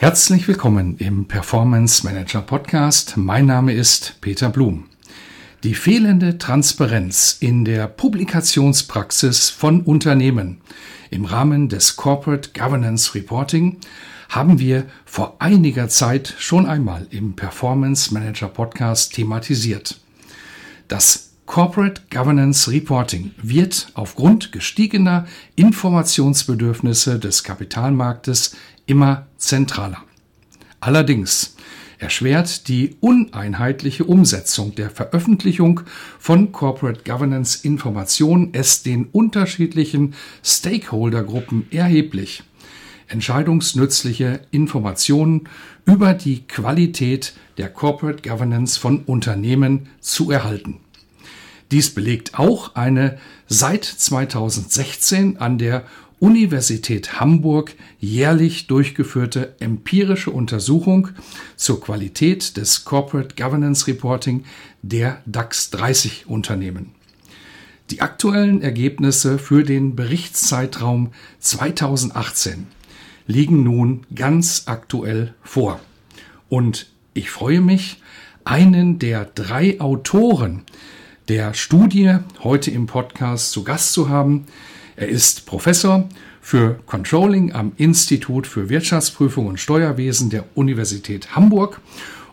Herzlich willkommen im Performance Manager Podcast. Mein Name ist Peter Blum. Die fehlende Transparenz in der Publikationspraxis von Unternehmen im Rahmen des Corporate Governance Reporting haben wir vor einiger Zeit schon einmal im Performance Manager Podcast thematisiert. Das Corporate Governance Reporting wird aufgrund gestiegener Informationsbedürfnisse des Kapitalmarktes immer zentraler. Allerdings erschwert die uneinheitliche Umsetzung der Veröffentlichung von Corporate Governance Informationen es den unterschiedlichen Stakeholdergruppen erheblich, entscheidungsnützliche Informationen über die Qualität der Corporate Governance von Unternehmen zu erhalten. Dies belegt auch eine seit 2016 an der Universität Hamburg jährlich durchgeführte empirische Untersuchung zur Qualität des Corporate Governance Reporting der DAX 30 Unternehmen. Die aktuellen Ergebnisse für den Berichtszeitraum 2018 liegen nun ganz aktuell vor. Und ich freue mich, einen der drei Autoren der Studie heute im Podcast zu Gast zu haben, er ist Professor für Controlling am Institut für Wirtschaftsprüfung und Steuerwesen der Universität Hamburg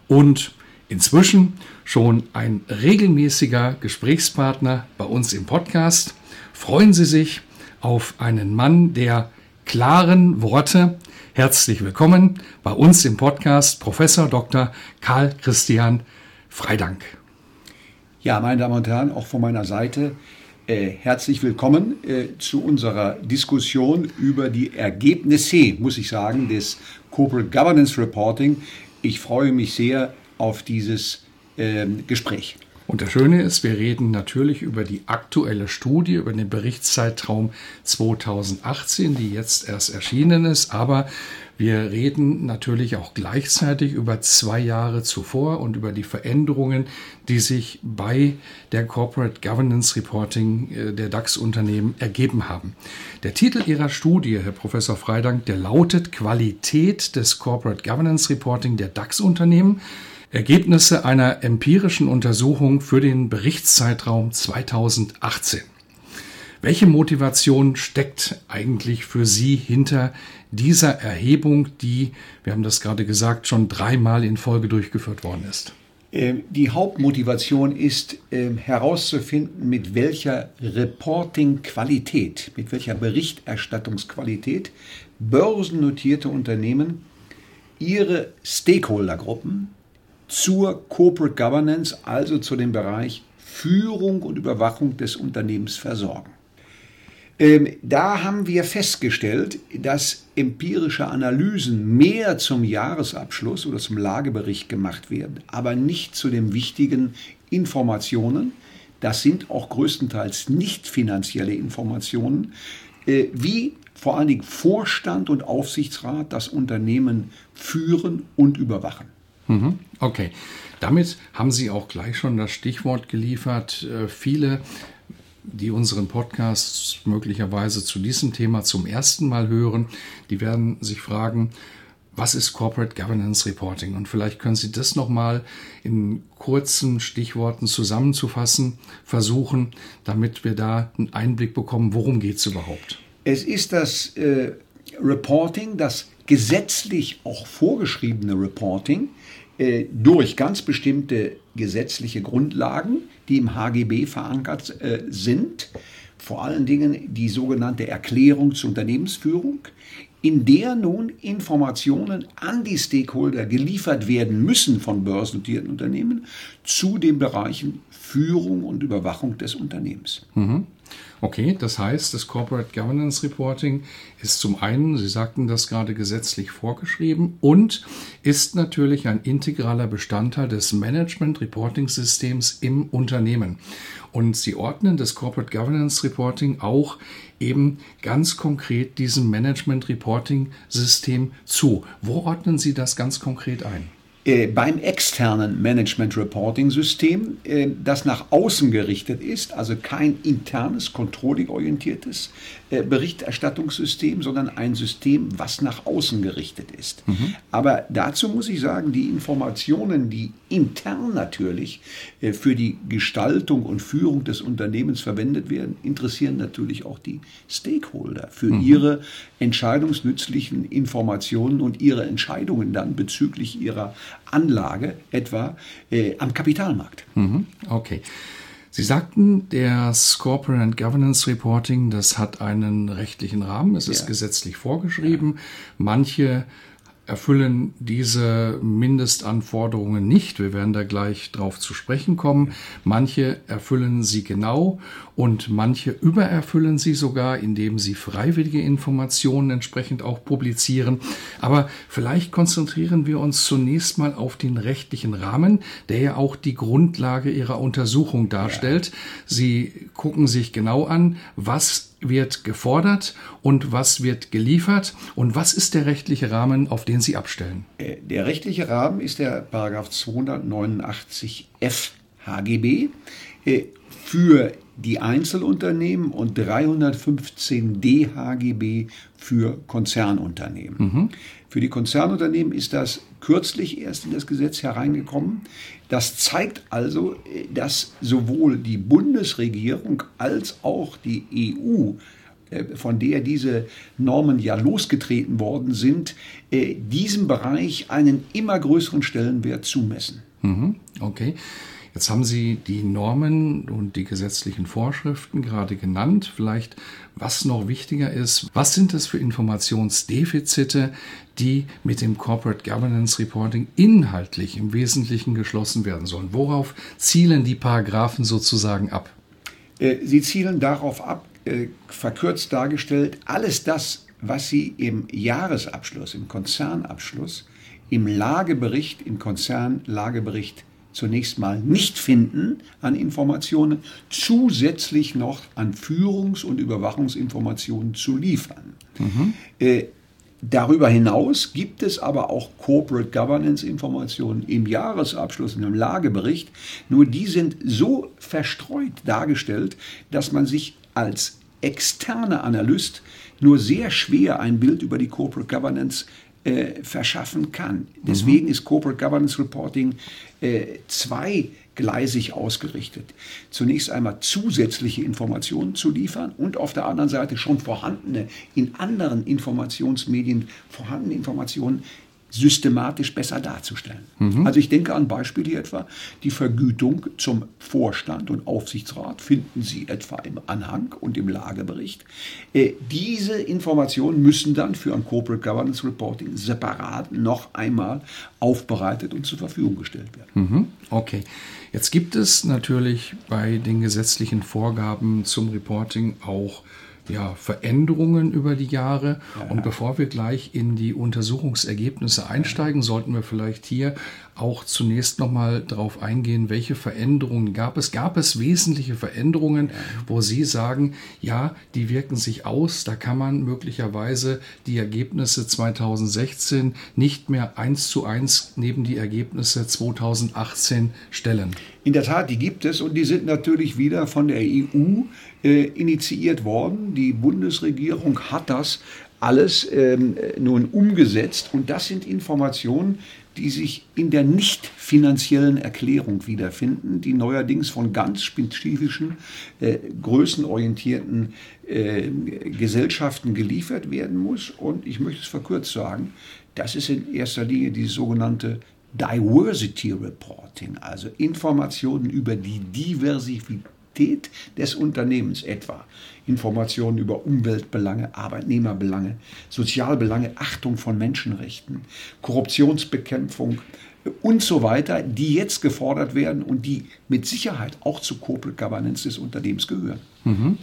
und inzwischen schon ein regelmäßiger Gesprächspartner bei uns im Podcast. Freuen Sie sich auf einen Mann der klaren Worte. Herzlich willkommen bei uns im Podcast Professor Dr. Karl Christian Freidank. Ja, meine Damen und Herren, auch von meiner Seite äh, herzlich willkommen äh, zu unserer Diskussion über die Ergebnisse, muss ich sagen, des Corporate Governance Reporting. Ich freue mich sehr auf dieses äh, Gespräch. Und das Schöne ist, wir reden natürlich über die aktuelle Studie, über den Berichtszeitraum 2018, die jetzt erst erschienen ist, aber wir reden natürlich auch gleichzeitig über zwei Jahre zuvor und über die Veränderungen, die sich bei der Corporate Governance Reporting äh, der DAX-Unternehmen ergeben haben. Der Titel Ihrer Studie, Herr Professor Freidank, der lautet Qualität des Corporate Governance Reporting der DAX-Unternehmen. Ergebnisse einer empirischen Untersuchung für den Berichtszeitraum 2018. Welche Motivation steckt eigentlich für Sie hinter dieser Erhebung, die, wir haben das gerade gesagt, schon dreimal in Folge durchgeführt worden ist? Ähm, die Hauptmotivation ist ähm, herauszufinden, mit welcher Reporting-Qualität, mit welcher Berichterstattungsqualität börsennotierte Unternehmen ihre Stakeholdergruppen zur Corporate Governance, also zu dem Bereich Führung und Überwachung des Unternehmens versorgen. Ähm, da haben wir festgestellt, dass empirische Analysen mehr zum Jahresabschluss oder zum Lagebericht gemacht werden, aber nicht zu den wichtigen Informationen. Das sind auch größtenteils nicht finanzielle Informationen, äh, wie vor allen Dingen Vorstand und Aufsichtsrat das Unternehmen führen und überwachen. Mhm. Okay, damit haben Sie auch gleich schon das Stichwort geliefert. Äh, viele die unseren Podcast möglicherweise zu diesem Thema zum ersten Mal hören, die werden sich fragen, was ist Corporate Governance Reporting? Und vielleicht können Sie das nochmal in kurzen Stichworten zusammenzufassen, versuchen, damit wir da einen Einblick bekommen, worum geht es überhaupt? Es ist das äh, Reporting, das gesetzlich auch vorgeschriebene Reporting äh, durch ganz bestimmte gesetzliche Grundlagen, die im HGB verankert äh, sind. Vor allen Dingen die sogenannte Erklärung zur Unternehmensführung, in der nun Informationen an die Stakeholder geliefert werden müssen von börsennotierten Unternehmen zu den Bereichen Führung und Überwachung des Unternehmens. Mhm. Okay, das heißt, das Corporate Governance Reporting ist zum einen, Sie sagten das gerade gesetzlich vorgeschrieben und ist natürlich ein integraler Bestandteil des Management Reporting Systems im Unternehmen. Und Sie ordnen das Corporate Governance Reporting auch eben ganz konkret diesem Management Reporting System zu. Wo ordnen Sie das ganz konkret ein? Äh, beim externen Management Reporting System, äh, das nach außen gerichtet ist, also kein internes, controlling-orientiertes äh, Berichterstattungssystem, sondern ein System, was nach außen gerichtet ist. Mhm. Aber dazu muss ich sagen, die Informationen, die intern natürlich für die Gestaltung und Führung des Unternehmens verwendet werden, interessieren natürlich auch die Stakeholder für mhm. ihre entscheidungsnützlichen Informationen und ihre Entscheidungen dann bezüglich ihrer Anlage, etwa äh, am Kapitalmarkt. Mhm. Okay. Sie sagten, das Corporate Governance Reporting, das hat einen rechtlichen Rahmen, es ist ja. gesetzlich vorgeschrieben. Manche erfüllen diese Mindestanforderungen nicht. Wir werden da gleich drauf zu sprechen kommen. Manche erfüllen sie genau und manche übererfüllen sie sogar, indem sie freiwillige Informationen entsprechend auch publizieren. Aber vielleicht konzentrieren wir uns zunächst mal auf den rechtlichen Rahmen, der ja auch die Grundlage ihrer Untersuchung darstellt. Sie gucken sich genau an, was wird gefordert und was wird geliefert und was ist der rechtliche Rahmen, auf den Sie abstellen? Äh, der rechtliche Rahmen ist der Paragraph 289 F HGB äh, für die Einzelunternehmen und 315 DHGB für Konzernunternehmen. Mhm. Für die Konzernunternehmen ist das kürzlich erst in das Gesetz hereingekommen. Das zeigt also, dass sowohl die Bundesregierung als auch die EU äh, von der diese Normen ja losgetreten worden sind, äh, diesem Bereich einen immer größeren Stellenwert zumessen. Mhm. Okay. Jetzt haben Sie die Normen und die gesetzlichen Vorschriften gerade genannt. Vielleicht, was noch wichtiger ist, was sind das für Informationsdefizite, die mit dem Corporate Governance Reporting inhaltlich im Wesentlichen geschlossen werden sollen? Worauf zielen die Paragraphen sozusagen ab? Äh, sie zielen darauf ab, äh, verkürzt dargestellt, alles das, was Sie im Jahresabschluss, im Konzernabschluss, im Lagebericht, im Konzernlagebericht zunächst mal nicht finden an Informationen, zusätzlich noch an Führungs- und Überwachungsinformationen zu liefern. Mhm. Äh, Darüber hinaus gibt es aber auch Corporate Governance Informationen im Jahresabschluss und im Lagebericht. Nur die sind so verstreut dargestellt, dass man sich als externer Analyst nur sehr schwer ein Bild über die Corporate Governance äh, verschaffen kann. Deswegen mhm. ist Corporate Governance Reporting äh, zweigleisig ausgerichtet. Zunächst einmal zusätzliche Informationen zu liefern und auf der anderen Seite schon vorhandene, in anderen Informationsmedien vorhandene Informationen systematisch besser darzustellen. Mhm. Also ich denke an Beispiele hier etwa, die Vergütung zum Vorstand und Aufsichtsrat finden Sie etwa im Anhang und im Lagebericht. Äh, diese Informationen müssen dann für ein Corporate Governance Reporting separat noch einmal aufbereitet und zur Verfügung gestellt werden. Mhm. Okay. Jetzt gibt es natürlich bei den gesetzlichen Vorgaben zum Reporting auch ja, Veränderungen über die Jahre. Ja. Und bevor wir gleich in die Untersuchungsergebnisse einsteigen, sollten wir vielleicht hier auch zunächst nochmal darauf eingehen, welche Veränderungen gab es. Gab es wesentliche Veränderungen, wo Sie sagen, ja, die wirken sich aus, da kann man möglicherweise die Ergebnisse 2016 nicht mehr eins zu eins neben die Ergebnisse 2018 stellen? In der Tat, die gibt es und die sind natürlich wieder von der EU initiiert worden. Die Bundesregierung hat das alles ähm, nun umgesetzt und das sind Informationen, die sich in der nicht finanziellen Erklärung wiederfinden, die neuerdings von ganz spezifischen, äh, größenorientierten äh, Gesellschaften geliefert werden muss. Und ich möchte es verkürzt sagen, das ist in erster Linie die sogenannte Diversity Reporting, also Informationen über die Diversität Qualität des Unternehmens etwa. Informationen über Umweltbelange, Arbeitnehmerbelange, Sozialbelange, Achtung von Menschenrechten, Korruptionsbekämpfung und so weiter, die jetzt gefordert werden und die mit Sicherheit auch zur Corporate Governance des Unternehmens gehören. Mhm.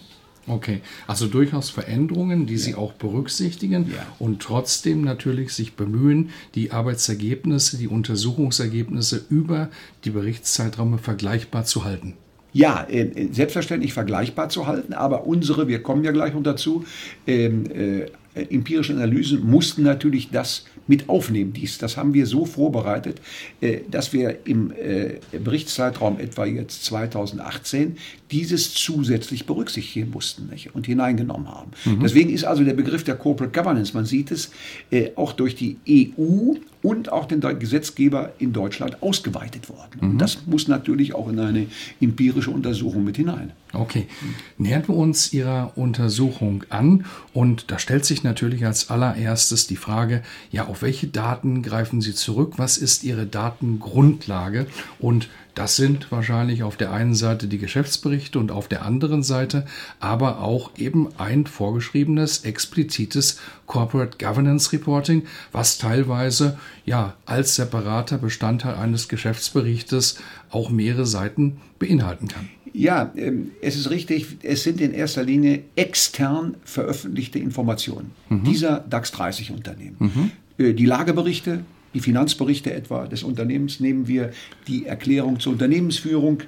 Okay, also durchaus Veränderungen, die ja. Sie auch berücksichtigen ja. und trotzdem natürlich sich bemühen, die Arbeitsergebnisse, die Untersuchungsergebnisse über die Berichtszeiträume vergleichbar zu halten. Ja, äh, selbstverständlich vergleichbar zu halten, aber unsere, wir kommen ja gleich noch dazu, ähm, äh, empirische Analysen mussten natürlich das mit aufnehmen. Dies, das haben wir so vorbereitet, äh, dass wir im äh, Berichtszeitraum etwa jetzt 2018 dieses zusätzlich berücksichtigen mussten nicht? und hineingenommen haben. Mhm. Deswegen ist also der Begriff der Corporate Governance, man sieht es, äh, auch durch die EU und auch den Gesetzgeber in Deutschland ausgeweitet worden. Mhm. Und das muss natürlich auch in eine empirische Untersuchung mit hinein. Okay, nähern wir uns Ihrer Untersuchung an und da stellt sich natürlich als allererstes die Frage, ja, auf welche Daten greifen Sie zurück? Was ist Ihre Datengrundlage? Und das sind wahrscheinlich auf der einen Seite die Geschäftsberichte und auf der anderen Seite aber auch eben ein vorgeschriebenes, explizites Corporate Governance Reporting, was teilweise ja als separater Bestandteil eines Geschäftsberichtes auch mehrere Seiten beinhalten kann. Ja, ähm, es ist richtig. Es sind in erster Linie extern veröffentlichte Informationen mhm. dieser DAX 30 Unternehmen. Mhm. Äh, die Lageberichte, die Finanzberichte etwa des Unternehmens nehmen wir, die Erklärung zur Unternehmensführung.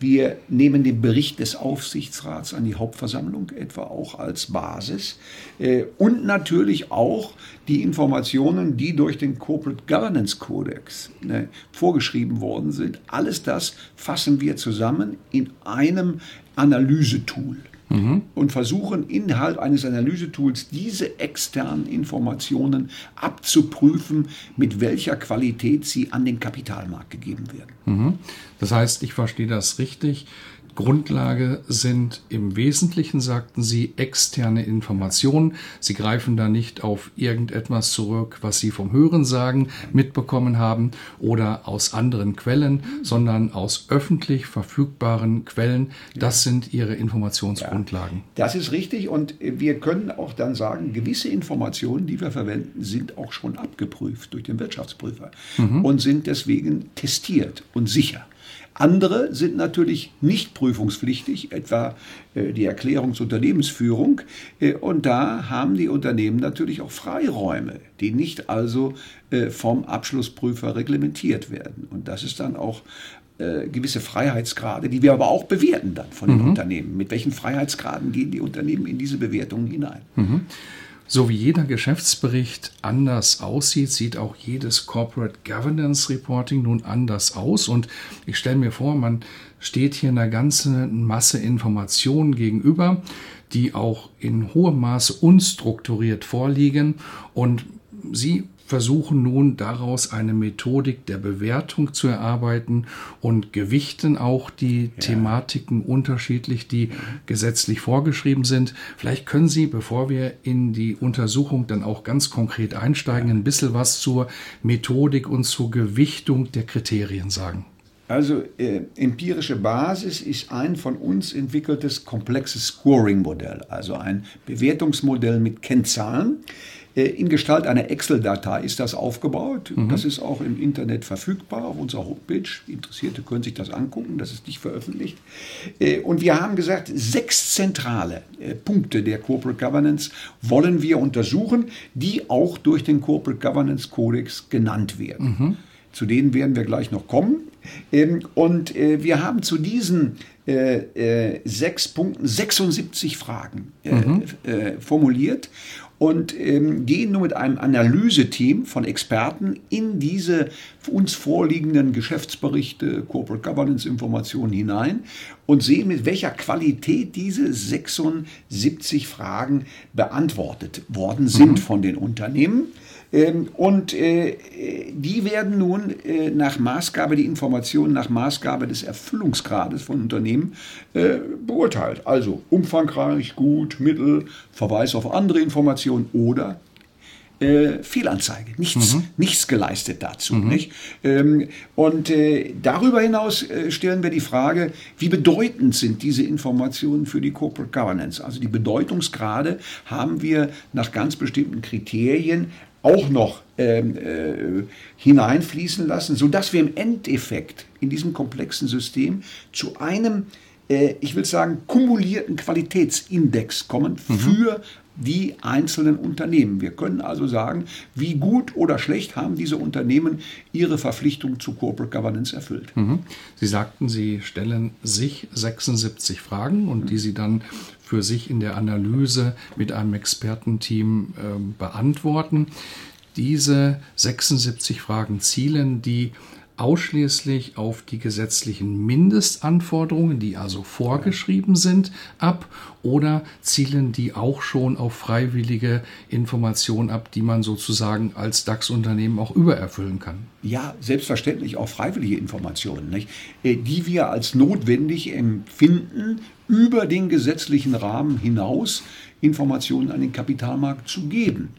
Wir nehmen den Bericht des Aufsichtsrats an die Hauptversammlung etwa auch als Basis äh, und natürlich auch die Informationen, die durch den Corporate Governance Codex ne, vorgeschrieben worden sind. Alles das fassen wir zusammen in einem Analysetool mhm. und versuchen innerhalb eines Analysetools diese externen Informationen abzuprüfen, mit welcher Qualität sie an den Kapitalmarkt gegeben werden. Mhm. Das heißt, ich verstehe das richtig. Grundlage sind im Wesentlichen, sagten Sie, externe Informationen. Sie greifen da nicht auf irgendetwas zurück, was Sie vom Hörensagen mitbekommen haben oder aus anderen Quellen, sondern aus öffentlich verfügbaren Quellen. Das sind Ihre Informationsgrundlagen. Ja, das ist richtig und wir können auch dann sagen, gewisse Informationen, die wir verwenden, sind auch schon abgeprüft durch den Wirtschaftsprüfer mhm. und sind deswegen testiert und sicher. Andere sind natürlich nicht prüfungspflichtig, etwa äh, die Erklärung zur Unternehmensführung. Äh, und da haben die Unternehmen natürlich auch Freiräume, die nicht also äh, vom Abschlussprüfer reglementiert werden. Und das ist dann auch gewisse Freiheitsgrade, die wir aber auch bewerten dann von den mhm. Unternehmen. Mit welchen Freiheitsgraden gehen die Unternehmen in diese Bewertungen hinein? Mhm. So wie jeder Geschäftsbericht anders aussieht, sieht auch jedes Corporate Governance Reporting nun anders aus. Und ich stelle mir vor, man steht hier einer ganzen Masse Informationen gegenüber, die auch in hohem Maße unstrukturiert vorliegen. Und Sie versuchen nun daraus eine Methodik der Bewertung zu erarbeiten und gewichten auch die ja. Thematiken unterschiedlich, die gesetzlich vorgeschrieben sind. Vielleicht können Sie, bevor wir in die Untersuchung dann auch ganz konkret einsteigen, ein bisschen was zur Methodik und zur Gewichtung der Kriterien sagen. Also äh, empirische Basis ist ein von uns entwickeltes komplexes Scoring-Modell, also ein Bewertungsmodell mit Kennzahlen. Äh, in Gestalt einer Excel-Datei ist das aufgebaut. Mhm. Das ist auch im Internet verfügbar auf unserer Homepage. Interessierte können sich das angucken, das ist nicht veröffentlicht. Äh, und wir haben gesagt, sechs zentrale äh, Punkte der Corporate Governance wollen wir untersuchen, die auch durch den Corporate Governance Codex genannt werden. Mhm. Zu denen werden wir gleich noch kommen. Ähm, und wir haben zu diesen sechs Punkten 76 Fragen mhm. formuliert und ähm, gehen nun mit einem Analyseteam von Experten in diese uns vorliegenden Geschäftsberichte, Corporate Governance Informationen hinein und sehen, mit welcher Qualität diese 76 Fragen beantwortet worden sind mhm. von den Unternehmen. Ähm, und äh, die werden nun äh, nach Maßgabe, die Informationen nach Maßgabe des Erfüllungsgrades von Unternehmen äh, beurteilt. Also umfangreich, gut, mittel, Verweis auf andere Informationen oder äh, Fehlanzeige, nichts, mhm. nichts geleistet dazu. Mhm. Nicht? Ähm, und äh, darüber hinaus äh, stellen wir die Frage, wie bedeutend sind diese Informationen für die Corporate Governance? Also die Bedeutungsgrade haben wir nach ganz bestimmten Kriterien auch noch ähm, äh, hineinfließen lassen, sodass wir im Endeffekt in diesem komplexen System zu einem, äh, ich will sagen, kumulierten Qualitätsindex kommen mhm. für die einzelnen Unternehmen. Wir können also sagen, wie gut oder schlecht haben diese Unternehmen ihre Verpflichtung zu Corporate Governance erfüllt. Mhm. Sie sagten, Sie stellen sich 76 Fragen und die Sie dann für sich in der Analyse mit einem Expertenteam äh, beantworten. Diese 76 Fragen zielen die ausschließlich auf die gesetzlichen Mindestanforderungen, die also vorgeschrieben sind, ab oder zielen die auch schon auf freiwillige Informationen ab, die man sozusagen als DAX-Unternehmen auch übererfüllen kann? Ja, selbstverständlich auch freiwillige Informationen, nicht? Äh, die wir als notwendig empfinden, über den gesetzlichen Rahmen hinaus Informationen an den Kapitalmarkt zu geben.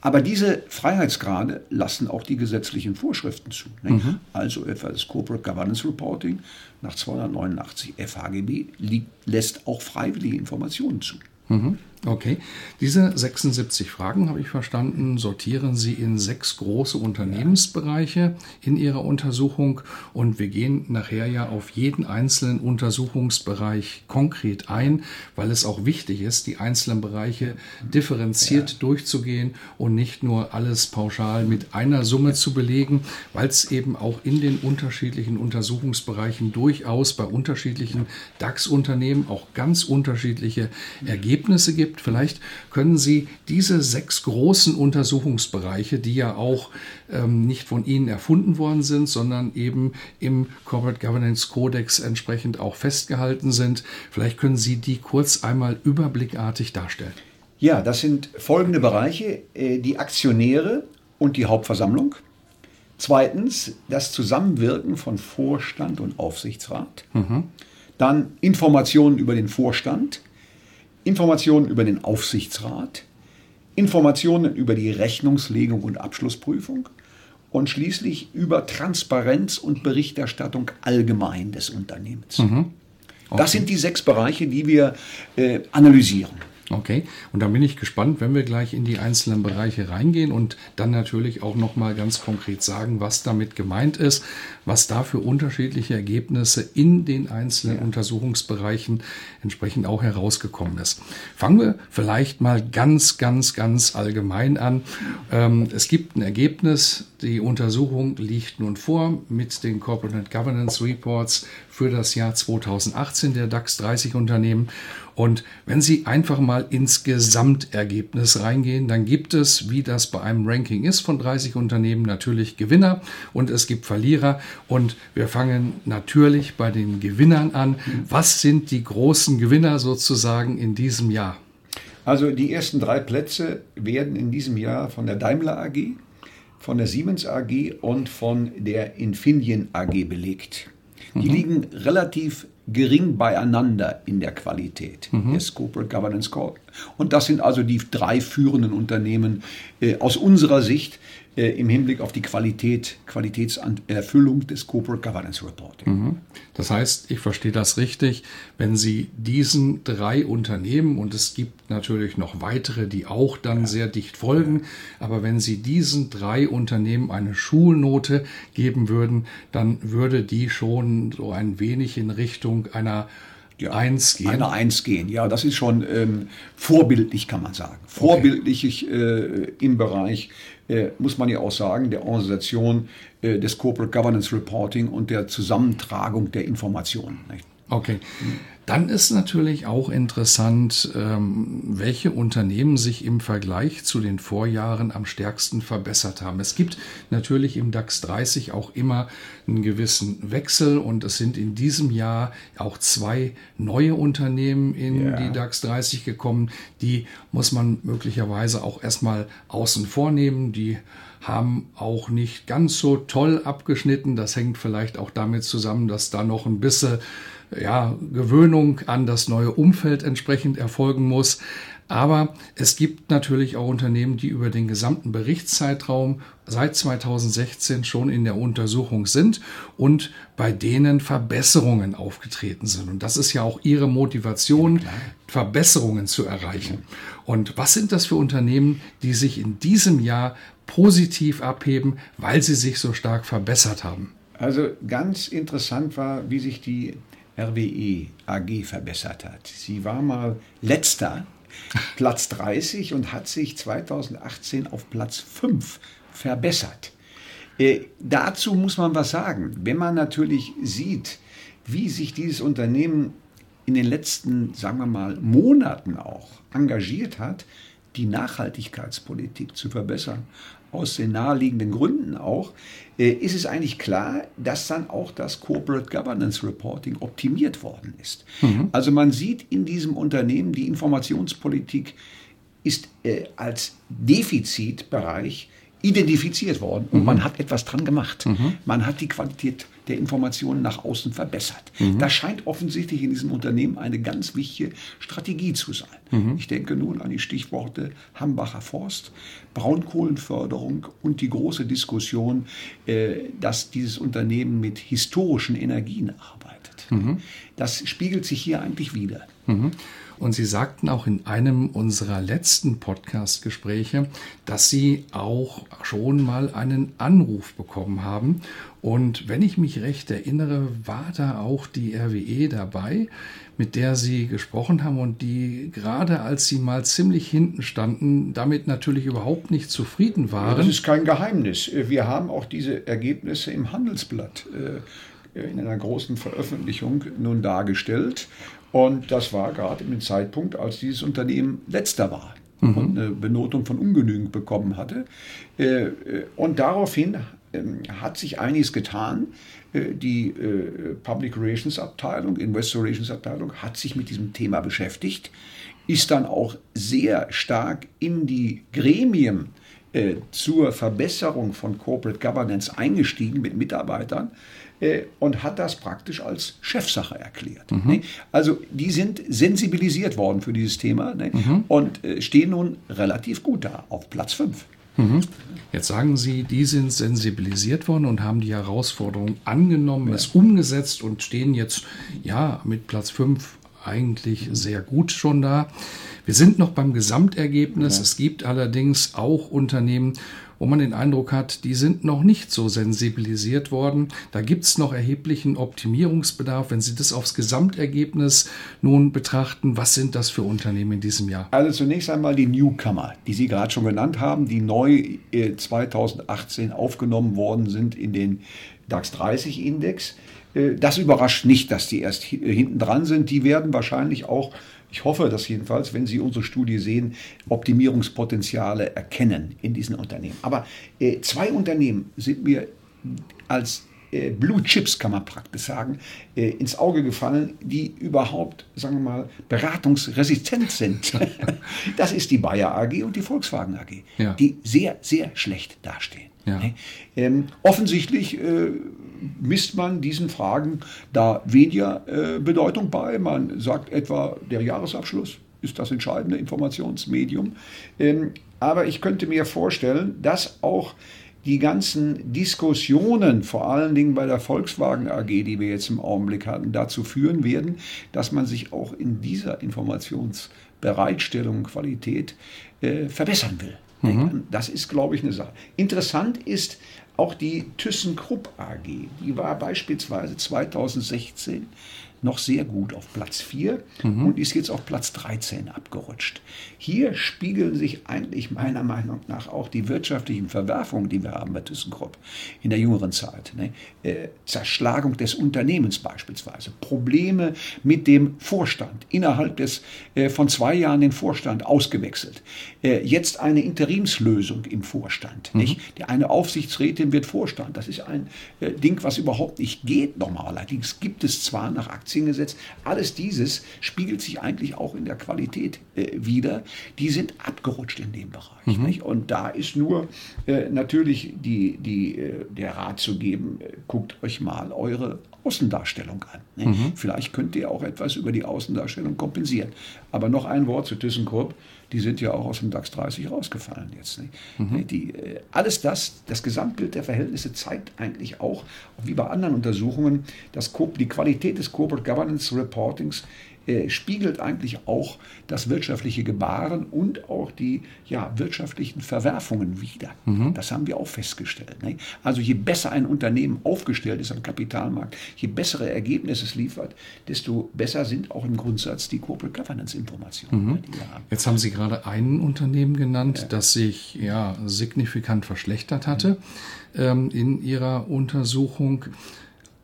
Aber diese Freiheitsgrade lassen auch die gesetzlichen Vorschriften zu. Mhm. Also etwa das Corporate Governance Reporting nach 289 FHGB liegt, lässt auch freiwillige Informationen zu. Mhm. Okay. Diese 76 Fragen, habe ich verstanden, sortieren Sie in sechs große Unternehmensbereiche in Ihrer Untersuchung und wir gehen nachher ja auf jeden einzelnen Untersuchungsbereich konkret ein, weil es auch wichtig ist, die einzelnen Bereiche differenziert ja. durchzugehen und nicht nur alles pauschal mit einer Summe zu belegen, weil es eben auch in den unterschiedlichen Untersuchungsbereichen durchaus bei unterschiedlichen DAX-Unternehmen auch ganz unterschiedliche Ergebnisse gibt gibt. Vielleicht können Sie diese sechs großen Untersuchungsbereiche, die ja auch ähm, nicht von Ihnen erfunden worden sind, sondern eben im Corporate Governance Codex entsprechend auch festgehalten sind, vielleicht können Sie die kurz einmal überblickartig darstellen. Ja, das sind folgende Bereiche. Äh, die Aktionäre und die Hauptversammlung. Zweitens das Zusammenwirken von Vorstand und Aufsichtsrat. Mhm. Dann Informationen über den Vorstand. Informationen über den Aufsichtsrat, Informationen über die Rechnungslegung und Abschlussprüfung und schließlich über Transparenz und Berichterstattung allgemein des Unternehmens. Mhm. Okay. Das sind die sechs Bereiche, die wir äh, analysieren. Okay, und dann bin ich gespannt, wenn wir gleich in die einzelnen Bereiche reingehen und dann natürlich auch nochmal ganz konkret sagen, was damit gemeint ist, was da für unterschiedliche Ergebnisse in den einzelnen ja. Untersuchungsbereichen entsprechend auch herausgekommen ist. Fangen wir vielleicht mal ganz, ganz, ganz allgemein an. Ähm, es gibt ein Ergebnis, die Untersuchung liegt nun vor mit den Corporate Governance Reports für das Jahr 2018 der DAX 30 Unternehmen. Und wenn Sie einfach mal ins Gesamtergebnis reingehen, dann gibt es, wie das bei einem Ranking ist von 30 Unternehmen, natürlich Gewinner und es gibt Verlierer. Und wir fangen natürlich bei den Gewinnern an. Was sind die großen Gewinner sozusagen in diesem Jahr? Also die ersten drei Plätze werden in diesem Jahr von der Daimler AG, von der Siemens AG und von der Infineon AG belegt. Die mhm. liegen relativ gering beieinander in der Qualität mhm. des Corporate Governance Code. Und das sind also die drei führenden Unternehmen äh, aus unserer Sicht, äh, im Hinblick auf die Qualität, Qualitätserfüllung des Corporate Governance Reporting. Mhm. Das heißt, ich verstehe das richtig, wenn Sie diesen drei Unternehmen, und es gibt natürlich noch weitere, die auch dann ja. sehr dicht folgen, aber wenn Sie diesen drei Unternehmen eine Schulnote geben würden, dann würde die schon so ein wenig in Richtung einer ja, Eins gehen. Eine Eins gehen, ja, das ist schon ähm, vorbildlich, kann man sagen. Vorbildlich okay. äh, im Bereich äh, muss man ja auch sagen, der Organisation äh, des Corporate Governance Reporting und der Zusammentragung der Informationen. Nicht? Okay. Dann ist natürlich auch interessant, ähm, welche Unternehmen sich im Vergleich zu den Vorjahren am stärksten verbessert haben. Es gibt natürlich im DAX 30 auch immer einen gewissen Wechsel und es sind in diesem Jahr auch zwei neue Unternehmen in ja. die DAX 30 gekommen. Die muss man möglicherweise auch erstmal außen vornehmen. Die haben auch nicht ganz so toll abgeschnitten. Das hängt vielleicht auch damit zusammen, dass da noch ein bisschen ja, Gewöhnung an das neue Umfeld entsprechend erfolgen muss. Aber es gibt natürlich auch Unternehmen, die über den gesamten Berichtszeitraum seit 2016 schon in der Untersuchung sind und bei denen Verbesserungen aufgetreten sind. Und das ist ja auch ihre Motivation, ja, Verbesserungen zu erreichen. Und was sind das für Unternehmen, die sich in diesem Jahr positiv abheben, weil sie sich so stark verbessert haben? Also ganz interessant war, wie sich die RWE AG verbessert hat. Sie war mal letzter Platz 30 und hat sich 2018 auf Platz 5 verbessert. Äh, dazu muss man was sagen. Wenn man natürlich sieht, wie sich dieses Unternehmen in den letzten, sagen wir mal, Monaten auch engagiert hat, die Nachhaltigkeitspolitik zu verbessern, aus den naheliegenden Gründen auch, äh, ist es eigentlich klar, dass dann auch das Corporate Governance Reporting optimiert worden ist. Mhm. Also man sieht in diesem Unternehmen, die Informationspolitik ist äh, als Defizitbereich identifiziert worden und mhm. man hat etwas dran gemacht. Mhm. Man hat die Qualität der Informationen nach außen verbessert. Mhm. Das scheint offensichtlich in diesem Unternehmen eine ganz wichtige Strategie zu sein. Mhm. Ich denke nun an die Stichworte Hambacher Forst, Braunkohlenförderung und die große Diskussion, äh, dass dieses Unternehmen mit historischen Energien arbeitet. Mhm. Das spiegelt sich hier eigentlich wieder. Und Sie sagten auch in einem unserer letzten Podcast-Gespräche, dass Sie auch schon mal einen Anruf bekommen haben. Und wenn ich mich recht erinnere, war da auch die RWE dabei, mit der Sie gesprochen haben und die gerade als Sie mal ziemlich hinten standen, damit natürlich überhaupt nicht zufrieden waren. Das ist kein Geheimnis. Wir haben auch diese Ergebnisse im Handelsblatt äh, in einer großen Veröffentlichung nun dargestellt. Und das war gerade im Zeitpunkt, als dieses Unternehmen letzter war mhm. und eine Benotung von ungenügend bekommen hatte. Äh, äh, und daraufhin ähm, hat sich einiges getan. Äh, die Public Relations Abteilung, Investor Relations Abteilung hat sich mit diesem Thema beschäftigt, ist dann auch sehr stark in die Gremien zur Verbesserung von Corporate Governance eingestiegen mit Mitarbeitern und hat das praktisch als Chefsache erklärt. Mhm. Also die sind sensibilisiert worden für dieses Thema mhm. und äh, stehen nun relativ gut da auf Platz 5. Mhm. Jetzt sagen Sie, die sind sensibilisiert worden und haben die Herausforderung angenommen, ja. es umgesetzt und stehen jetzt ja mit Platz 5 eigentlich sehr gut schon da. Wir sind noch beim Gesamtergebnis. Ja. Es gibt allerdings auch Unternehmen, wo man den Eindruck hat, die sind noch nicht so sensibilisiert worden. Da gibt es noch erheblichen Optimierungsbedarf. Wenn Sie das aufs Gesamtergebnis nun betrachten, was sind das für Unternehmen in diesem Jahr? Also zunächst einmal die Newcomer, die Sie gerade schon genannt haben, die neu 2018 äh, aufgenommen worden sind in den DAX 30 Index. Äh, das überrascht nicht, dass die erst hinten dran sind. Die werden wahrscheinlich auch ich hoffe dass jedenfalls, wenn Sie unsere Studie sehen, Optimierungspotenziale erkennen in diesen Unternehmen. Aber äh, zwei Unternehmen sind mir als äh, Blue Chips, kann man praktisch sagen, äh, ins Auge gefallen, die überhaupt, sagen wir mal, beratungsresistent sind. das ist die Bayer AG und die Volkswagen AG, ja. die sehr, sehr schlecht dastehen. Ja. Ähm, offensichtlich äh, misst man diesen Fragen da weniger äh, Bedeutung bei. Man sagt etwa, der Jahresabschluss ist das entscheidende Informationsmedium. Ähm, aber ich könnte mir vorstellen, dass auch die ganzen Diskussionen, vor allen Dingen bei der Volkswagen AG, die wir jetzt im Augenblick hatten, dazu führen werden, dass man sich auch in dieser Informationsbereitstellung Qualität äh, verbessern will. Mhm. Das ist, glaube ich, eine Sache. Interessant ist auch die ThyssenKrupp AG. Die war beispielsweise 2016 noch sehr gut auf Platz 4 mhm. und ist jetzt auf Platz 13 abgerutscht. Hier spiegeln sich eigentlich meiner Meinung nach auch die wirtschaftlichen Verwerfungen, die wir haben bei ThyssenKrupp in der jüngeren Zeit. Ne? Äh, Zerschlagung des Unternehmens beispielsweise, Probleme mit dem Vorstand, innerhalb des äh, von zwei Jahren den Vorstand ausgewechselt. Äh, jetzt eine Interimslösung im Vorstand. Mhm. Nicht? Die eine Aufsichtsrätin wird Vorstand. Das ist ein äh, Ding, was überhaupt nicht geht normal. Allerdings gibt es zwar nach Aktien gesetzt. Alles dieses spiegelt sich eigentlich auch in der Qualität äh, wieder. Die sind abgerutscht in dem Bereich. Mhm. Und da ist nur äh, natürlich die, die, äh, der Rat zu geben, äh, guckt euch mal eure Außendarstellung an. Ne? Mhm. Vielleicht könnt ihr auch etwas über die Außendarstellung kompensieren. Aber noch ein Wort zu ThyssenKrupp. Die sind ja auch aus dem DAX 30 rausgefallen jetzt. Ne? Mhm. Die, äh, alles das, das Gesamtbild der Verhältnisse zeigt eigentlich auch, wie bei anderen Untersuchungen, dass die Qualität des Corporate Governance Reportings äh, spiegelt eigentlich auch das wirtschaftliche Gebaren und auch die ja, wirtschaftlichen Verwerfungen wider. Mhm. Das haben wir auch festgestellt. Ne? Also je besser ein Unternehmen aufgestellt ist am Kapitalmarkt, je bessere Ergebnisse es liefert, desto besser sind auch im Grundsatz die Corporate Governance Informationen. Mhm. Haben. Jetzt haben Sie gerade ein Unternehmen genannt, ja. das sich ja signifikant verschlechtert hatte mhm. ähm, in Ihrer Untersuchung.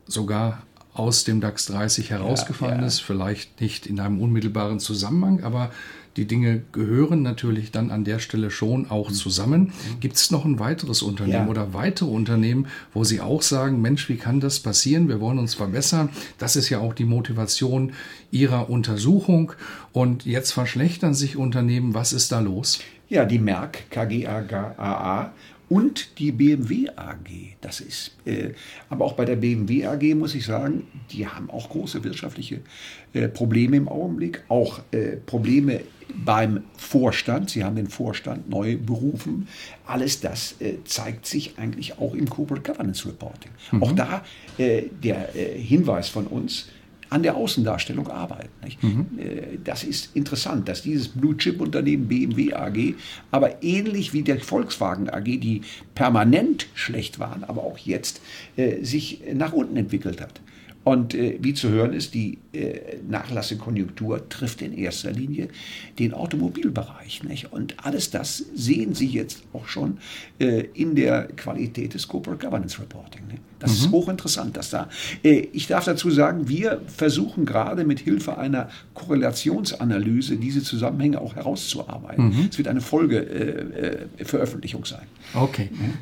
Sogar aus dem DAX 30 herausgefallen ja, ja. ist, vielleicht nicht in einem unmittelbaren Zusammenhang, aber die Dinge gehören natürlich dann an der Stelle schon auch mhm. zusammen. Mhm. Gibt es noch ein weiteres Unternehmen ja. oder weitere Unternehmen, wo Sie auch sagen, Mensch, wie kann das passieren? Wir wollen uns verbessern. Das ist ja auch die Motivation Ihrer Untersuchung. Und jetzt verschlechtern sich Unternehmen. Was ist da los? Ja, die Merck KGAA und die BMW AG. Das ist, äh, aber auch bei der BMW AG muss ich sagen, die haben auch große wirtschaftliche äh, Probleme im Augenblick, auch äh, Probleme beim Vorstand. Sie haben den Vorstand neu berufen. Alles das äh, zeigt sich eigentlich auch im Corporate Governance Reporting. Mhm. Auch da äh, der äh, Hinweis von uns, an der Außendarstellung arbeiten. Mhm. Äh, das ist interessant, dass dieses Blue-Chip-Unternehmen BMW AG, aber ähnlich wie der Volkswagen AG, die permanent schlecht waren, aber auch jetzt äh, sich nach unten entwickelt hat. Und äh, wie zu hören ist, die äh, nachlassende Konjunktur trifft in erster Linie den Automobilbereich. Nicht? Und alles das sehen Sie jetzt auch schon äh, in der Qualität des Corporate Governance Reporting. Nicht? Das mhm. ist hochinteressant, dass da. Äh, ich darf dazu sagen, wir versuchen gerade mit Hilfe einer Korrelationsanalyse diese Zusammenhänge auch herauszuarbeiten. Mhm. Es wird eine Folgeveröffentlichung äh, sein. Okay. Mhm.